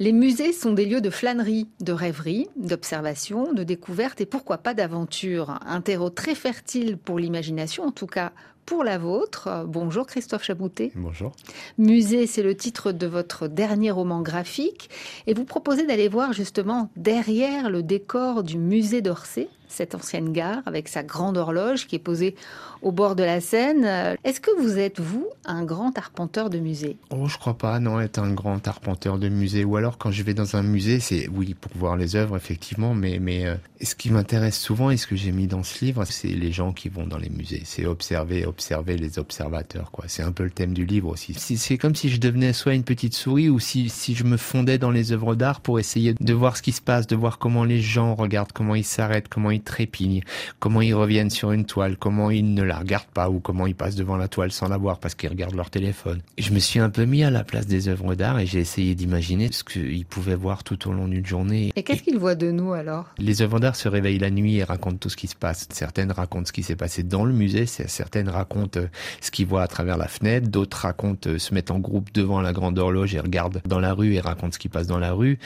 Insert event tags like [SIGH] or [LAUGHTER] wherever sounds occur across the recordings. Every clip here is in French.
Les musées sont des lieux de flânerie, de rêverie, d'observation, de découverte et pourquoi pas d'aventure. Un terreau très fertile pour l'imagination, en tout cas pour la vôtre. Bonjour Christophe Chaboutet. Bonjour. Musée, c'est le titre de votre dernier roman graphique et vous proposez d'aller voir justement derrière le décor du musée d'Orsay, cette ancienne gare avec sa grande horloge qui est posée au bord de la Seine. Est-ce que vous êtes, vous, un grand arpenteur de musée? Oh, je crois pas, non, être un grand arpenteur de musée. Ou alors, quand je vais dans un musée, c'est, oui, pour voir les œuvres, effectivement, mais, mais euh, ce qui m'intéresse souvent et ce que j'ai mis dans ce livre, c'est les gens qui vont dans les musées. C'est observer, observer les observateurs, quoi. C'est un peu le thème du livre aussi. C'est comme si je devenais soit une petite souris ou si, si je me fondais dans les œuvres d'art pour essayer de voir ce qui se passe, de voir comment les gens regardent, comment ils s'arrêtent, comment ils trépignent, comment ils reviennent sur une toile, comment ils ne la regardent pas ou comment ils passent devant la toile sans la voir parce qu'ils regardent leur téléphone. je me suis un peu mis à la place des œuvres d'art et j'ai essayé d'imaginer ce qu'ils pouvaient voir tout au long d'une journée. Et qu'est-ce qu'ils voient de nous alors? Les œuvres d'art se réveillent la nuit et racontent tout ce qui se passe. Certaines racontent ce qui s'est passé dans le musée, certaines racontent euh, ce qu'ils voient à travers la fenêtre, d'autres racontent, euh, se mettent en groupe devant la grande horloge et regardent dans la rue et racontent ce qui passe dans la rue.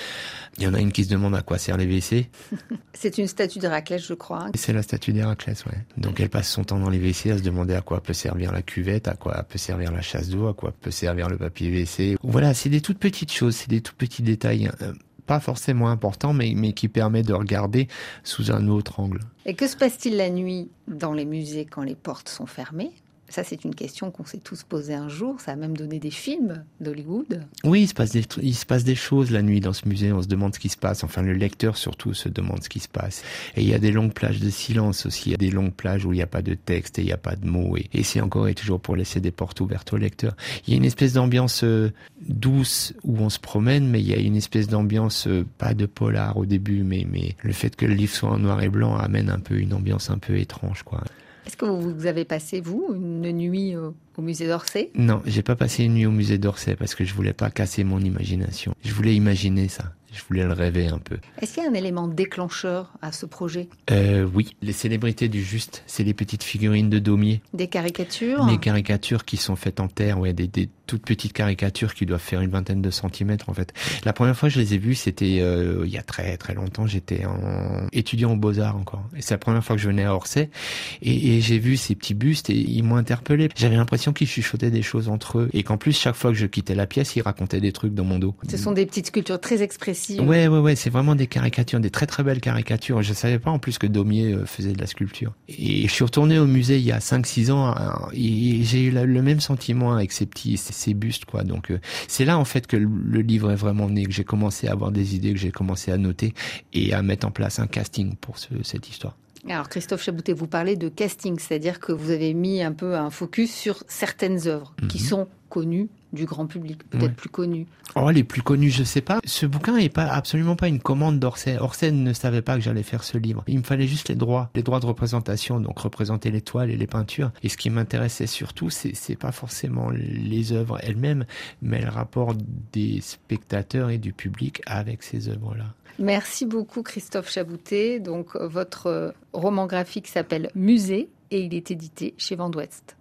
Il y en a une qui se demande à quoi sert les WC. [LAUGHS] C'est une statue d'Héraclès, je crois. C'est la statue d'Héraclès, ouais. Donc elle passe son temps dans les WC à se demander à quoi peut servir la cuvette, à quoi peut servir la chasse d'eau, à quoi peut servir le papier WC. Voilà, c'est des toutes petites choses, c'est des tout petits détails. Pas forcément importants, mais, mais qui permettent de regarder sous un autre angle. Et que se passe-t-il la nuit dans les musées quand les portes sont fermées? Ça, c'est une question qu'on s'est tous posée un jour. Ça a même donné des films d'Hollywood. Oui, il se, passe des, choses la nuit dans ce musée. On se demande ce qui se passe. Enfin, le lecteur surtout se demande ce qui se passe. Et il y a des longues plages de silence aussi. Il y a des longues plages où il n'y a pas de texte et il n'y a pas de mots. Et, c'est encore et toujours pour laisser des portes ouvertes au lecteur. Il y a une espèce d'ambiance euh, douce où on se promène, mais il y a une espèce d'ambiance, euh, pas de polar au début, mais, mais le fait que le livre soit en noir et blanc amène un peu une ambiance un peu étrange, quoi. Est-ce que vous avez passé, vous, une nuit au, musée d'Orsay? Non, j'ai pas passé une nuit au musée d'Orsay parce que je voulais pas casser mon imagination. Je voulais imaginer ça. Je voulais le rêver un peu. Est-ce qu'il y a un élément déclencheur à ce projet? Euh, Oui, les célébrités du juste, c'est les petites figurines de Daumier. Des caricatures? Des caricatures qui sont faites en terre, ouais, des, des toutes petites caricatures qui doivent faire une vingtaine de centimètres en fait. La première fois que je les ai vues, c'était euh, il y a très très longtemps. J'étais en étudiant aux beaux arts encore, et c'est la première fois que je venais à Orsay, et, et j'ai vu ces petits bustes et ils m'ont interpellé. J'avais l'impression qu'ils chuchotaient des choses entre eux, et qu'en plus chaque fois que je quittais la pièce, ils racontaient des trucs dans mon dos. Ce sont des petites sculptures très expressives. Ouais ouais ouais, c'est vraiment des caricatures, des très très belles caricatures. Je savais pas en plus que Daumier euh, faisait de la sculpture. Et je suis retourné au musée il y a 5-6 ans, et j'ai eu le même sentiment avec ces petits ces bustes quoi. Donc euh, c'est là en fait que le livre est vraiment né, que j'ai commencé à avoir des idées, que j'ai commencé à noter et à mettre en place un casting pour cette histoire. Alors Christophe Chaboutet, vous parlez de casting, c'est-à-dire que vous avez mis un peu un focus sur certaines œuvres qui mhm. sont connues du grand public, peut-être plus connues. Oh, les plus connues, je sais pas. Ce bouquin est pas absolument pas une commande d'Orsay. Orsay ne savait pas que j'allais faire ce livre. Il me fallait juste les droits, les droits de représentation, donc représenter les toiles et les peintures. Et ce qui m'intéressait surtout, c'est c'est pas forcément les œuvres elles-mêmes, mais le rapport des spectateurs et du public avec ces œuvres-là. Merci beaucoup Christophe Chaboutet. Donc votre roman graphique s'appelle Musée et il est édité chez Vendouest.